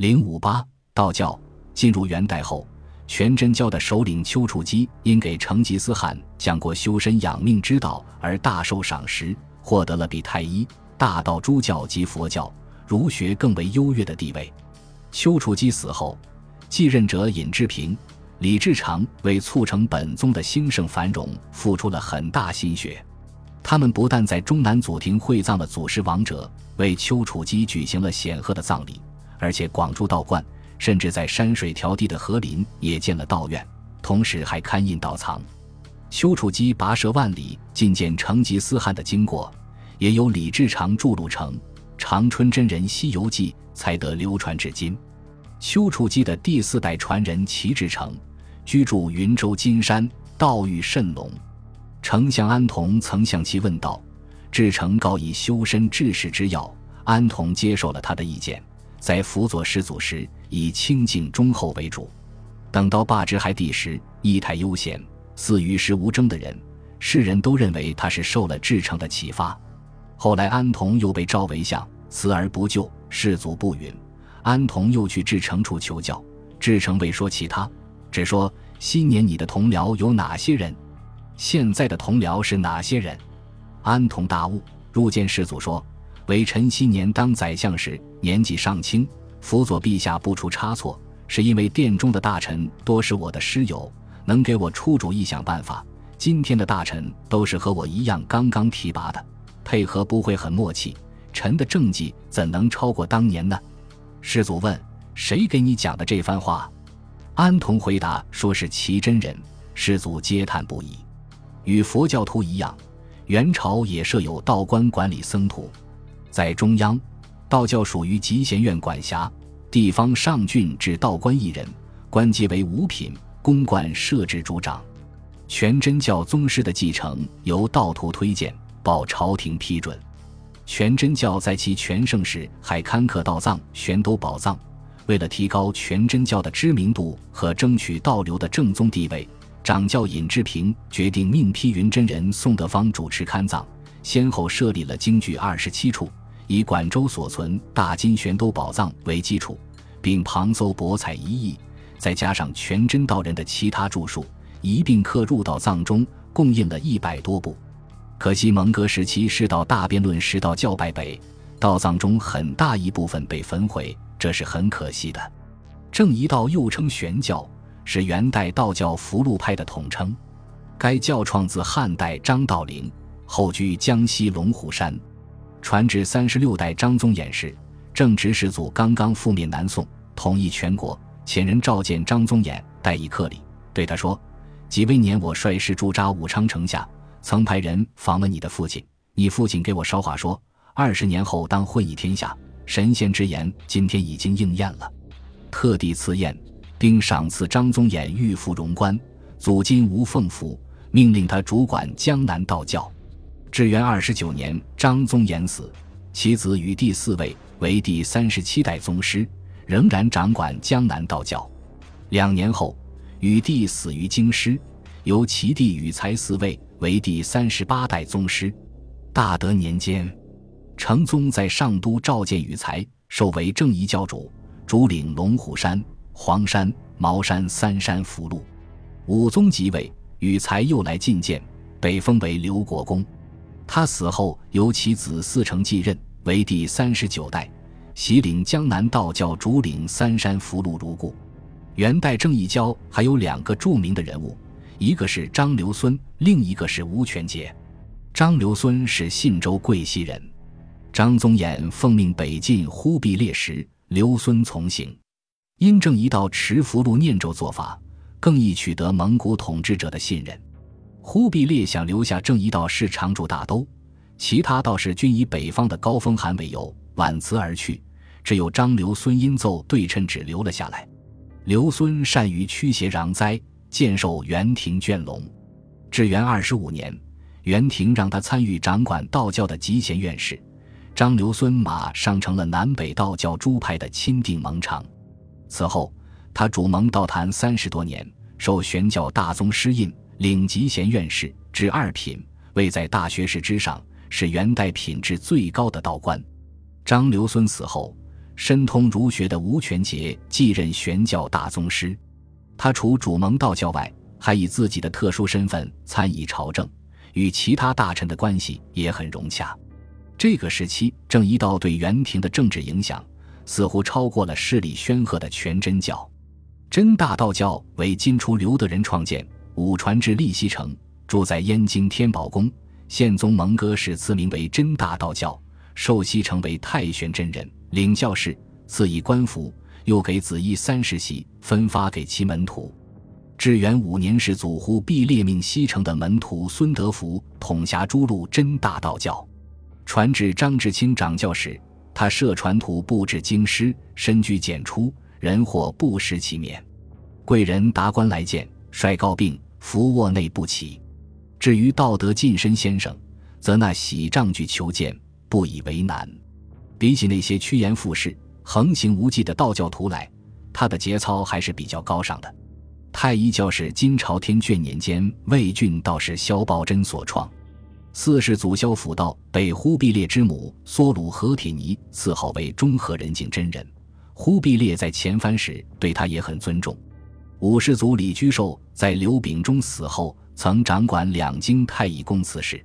零五八道教进入元代后，全真教的首领丘处机因给成吉思汗讲过修身养命之道而大受赏识，获得了比太医、大道诸教及佛教、儒学更为优越的地位。丘处机死后，继任者尹志平、李志常为促成本宗的兴盛繁荣付出了很大心血。他们不但在中南祖庭会葬了祖师王者，为丘处机举行了显赫的葬礼。而且广筑道观，甚至在山水迢递的河林也建了道院，同时还刊印道藏。丘处机跋涉万里觐见成吉思汗的经过，也有李志常著录成《长春真人西游记》，才得流传至今。丘处机的第四代传人齐志诚，居住云州金山，道誉甚隆。丞相安童曾向其问道，志诚告以修身治世之要，安童接受了他的意见。在辅佐世祖时，以清静忠厚为主；等到罢之还帝时，仪态悠闲，似与世无争的人，世人都认为他是受了至诚的启发。后来安童又被召为相，辞而不就，世祖不允，安童又去至诚处求教，至诚未说其他，只说昔年你的同僚有哪些人，现在的同僚是哪些人。安童大悟，入见世祖说。为臣昔年当宰相时，年纪尚轻，辅佐陛下不出差错，是因为殿中的大臣多是我的师友，能给我出主意、想办法。今天的大臣都是和我一样刚刚提拔的，配合不会很默契，臣的政绩怎能超过当年呢？世祖问：“谁给你讲的这番话？”安童回答说是齐真人。世祖嗟叹不已。与佛教徒一样，元朝也设有道观管理僧徒。在中央，道教属于集贤院管辖，地方上郡至道观一人，官阶为五品，公馆设置主掌。全真教宗师的继承由道徒推荐，报朝廷批准。全真教在其全盛时还刊刻道藏、玄都宝藏。为了提高全真教的知名度和争取道流的正宗地位，掌教尹志平决定命批云真人宋德芳主持刊藏，先后设立了京剧二十七处。以管州所存大金玄都宝藏为基础，并旁搜博采一役，再加上全真道人的其他著述，一并刻入到藏中，共印了一百多部。可惜蒙哥时期世道大辩论时，道教败北，道藏中很大一部分被焚毁，这是很可惜的。正一道又称玄教，是元代道教福禄派的统称。该教创自汉代张道陵，后居江西龙虎山。传至三十六代张宗衍时，正值始祖刚刚覆灭南宋，统一全国。遣人召见张宗衍，待以客礼，对他说：“几位年，我率师驻扎武昌城下，曾派人访问你的父亲。你父亲给我捎话说，二十年后当混以天下。神仙之言，今天已经应验了。特地赐宴，并赏赐张宗衍玉符荣冠，祖今无奉符，命令他主管江南道教。”至元二十九年，张宗衍死，其子与第四位为第三十七代宗师，仍然掌管江南道教。两年后，禹帝死于京师，由其弟禹才嗣位为第三十八代宗师。大德年间，成宗在上都召见禹才，授为正一教主，主领龙虎山、黄山、茅山三山福禄。武宗即位，禹才又来觐见，被封为刘国公。他死后，由其子嗣承继任，为第三十九代，袭领江南道教主领三山福禄如故。元代正义教还有两个著名的人物，一个是张留孙，另一个是吴全杰。张留孙是信州贵溪人，张宗衍奉命北进忽必烈时，留孙从行。因正一道持符箓念咒做法，更易取得蒙古统治者的信任。忽必烈想留下正一道士常驻大都，其他道士均以北方的高风寒为由婉辞而去，只有张留孙因奏对称只留了下来。留孙善于驱邪攘灾，建受元廷卷龙。至元二十五年，元廷让他参与掌管道教的集贤院士，张留孙马上成了南北道教诸派的钦定盟长。此后，他主盟道坛三十多年，受玄教大宗师印。领级贤院士，至二品，位在大学士之上，是元代品质最高的道官。张留孙死后，深通儒学的吴权杰继任玄教大宗师。他除主盟道教外，还以自己的特殊身份参与朝政，与其他大臣的关系也很融洽。这个时期，郑一道对元廷的政治影响似乎超过了势力煊赫的全真教。真大道教为金初刘德仁创建，武传至立西城，住在燕京天宝宫。宪宗蒙哥始赐名为真大道教，受西城为太玄真人，领教士，赐以官服，又给子衣三十袭，分发给其门徒。至元五年，世祖忽必烈命西城的门徒孙德福统辖诸路真大道教，传至张志清掌教时，他设传徒布置京师，深居简出，人或不识其面。贵人达官来见，率告病，伏卧内不起。至于道德近身先生，则那喜杖具求见，不以为难。比起那些趋炎附势、横行无忌的道教徒来，他的节操还是比较高尚的。太一教是金朝天眷年间魏郡道士萧抱真所创。四世祖萧辅道被忽必烈之母梭鲁和铁尼赐号为中和人境真人，忽必烈在前番时对他也很尊重。五世祖李居寿在刘秉忠死后。曾掌管两京太乙宫此事。